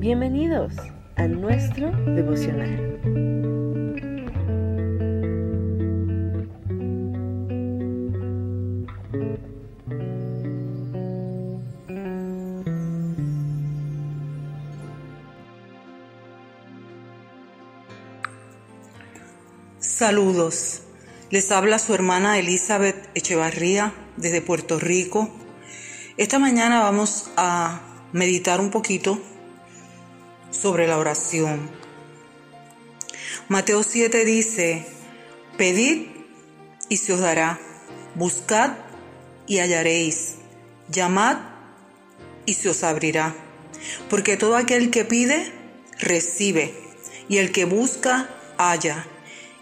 Bienvenidos a nuestro devocional. Saludos. Les habla su hermana Elizabeth Echevarría desde Puerto Rico. Esta mañana vamos a meditar un poquito sobre la oración. Mateo 7 dice, pedid y se os dará, buscad y hallaréis, llamad y se os abrirá. Porque todo aquel que pide, recibe, y el que busca, halla,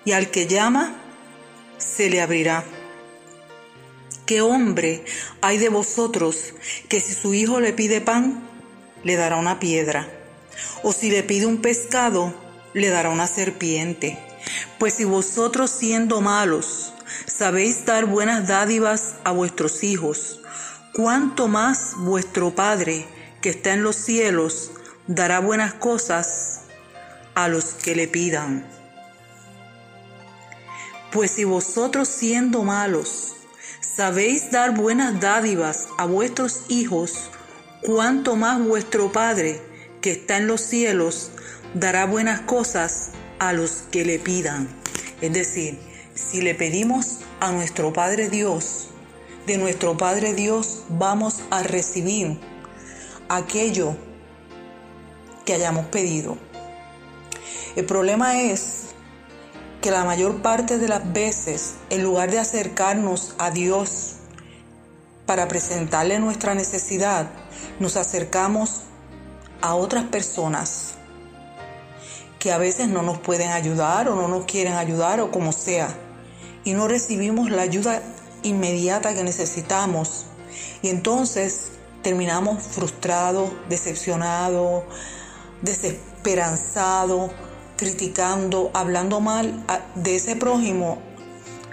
y al que llama, se le abrirá. ¿Qué hombre hay de vosotros que si su hijo le pide pan, le dará una piedra? O si le pide un pescado, le dará una serpiente. Pues si vosotros siendo malos sabéis dar buenas dádivas a vuestros hijos, cuánto más vuestro Padre que está en los cielos dará buenas cosas a los que le pidan. Pues si vosotros siendo malos sabéis dar buenas dádivas a vuestros hijos, cuánto más vuestro Padre que está en los cielos dará buenas cosas a los que le pidan. Es decir, si le pedimos a nuestro Padre Dios, de nuestro Padre Dios vamos a recibir aquello que hayamos pedido. El problema es que la mayor parte de las veces, en lugar de acercarnos a Dios para presentarle nuestra necesidad, nos acercamos a otras personas que a veces no nos pueden ayudar o no nos quieren ayudar o como sea, y no recibimos la ayuda inmediata que necesitamos. Y entonces terminamos frustrados, decepcionados, desesperanzados, criticando, hablando mal de ese prójimo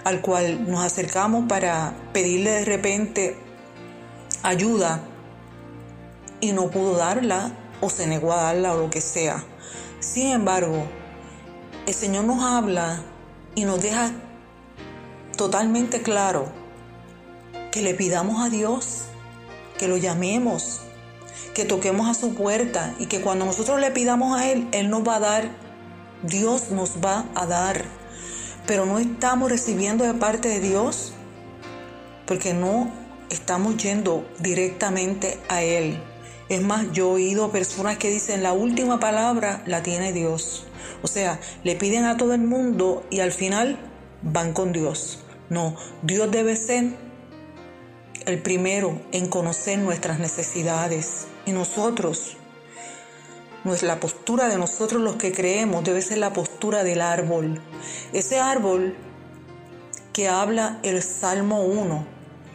al cual nos acercamos para pedirle de repente ayuda y no pudo darla o se negó a darla o lo que sea. Sin embargo, el Señor nos habla y nos deja totalmente claro que le pidamos a Dios, que lo llamemos, que toquemos a su puerta y que cuando nosotros le pidamos a Él, Él nos va a dar, Dios nos va a dar. Pero no estamos recibiendo de parte de Dios porque no estamos yendo directamente a Él. Es más, yo he oído personas que dicen la última palabra la tiene Dios. O sea, le piden a todo el mundo y al final van con Dios. No, Dios debe ser el primero en conocer nuestras necesidades. Y nosotros, la postura de nosotros los que creemos debe ser la postura del árbol. Ese árbol que habla el Salmo 1,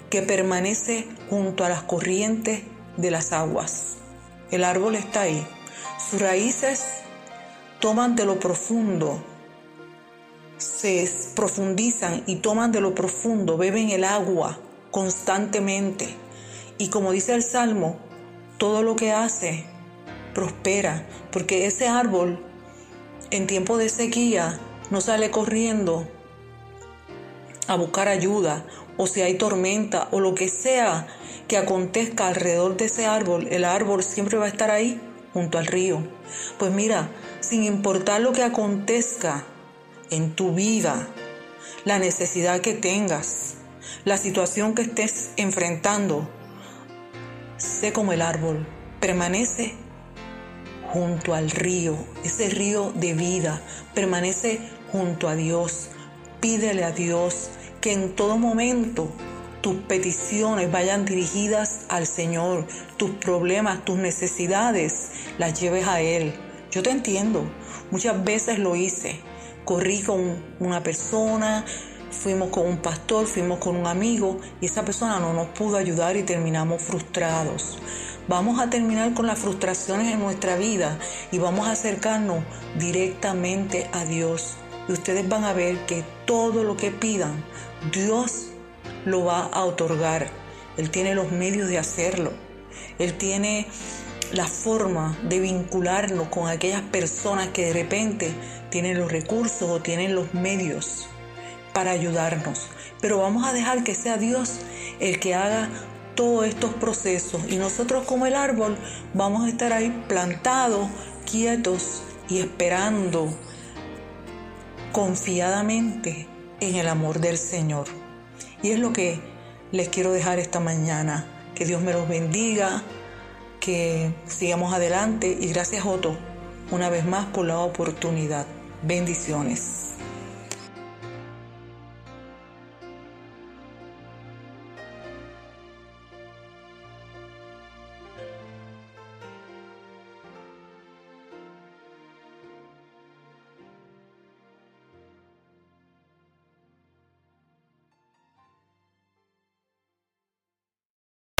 que permanece junto a las corrientes de las aguas. El árbol está ahí. Sus raíces toman de lo profundo, se profundizan y toman de lo profundo, beben el agua constantemente. Y como dice el Salmo, todo lo que hace prospera, porque ese árbol en tiempo de sequía no sale corriendo a buscar ayuda, o si hay tormenta, o lo que sea que acontezca alrededor de ese árbol, el árbol siempre va a estar ahí junto al río. Pues mira, sin importar lo que acontezca en tu vida, la necesidad que tengas, la situación que estés enfrentando, sé como el árbol, permanece junto al río, ese río de vida, permanece junto a Dios, pídele a Dios que en todo momento tus peticiones vayan dirigidas al Señor, tus problemas, tus necesidades, las lleves a Él. Yo te entiendo, muchas veces lo hice. Corrí con una persona, fuimos con un pastor, fuimos con un amigo y esa persona no nos pudo ayudar y terminamos frustrados. Vamos a terminar con las frustraciones en nuestra vida y vamos a acercarnos directamente a Dios. Y ustedes van a ver que todo lo que pidan, Dios lo va a otorgar. Él tiene los medios de hacerlo. Él tiene la forma de vincularnos con aquellas personas que de repente tienen los recursos o tienen los medios para ayudarnos. Pero vamos a dejar que sea Dios el que haga todos estos procesos y nosotros como el árbol vamos a estar ahí plantados, quietos y esperando confiadamente en el amor del Señor. Y es lo que les quiero dejar esta mañana. Que Dios me los bendiga, que sigamos adelante y gracias Otto una vez más por la oportunidad. Bendiciones.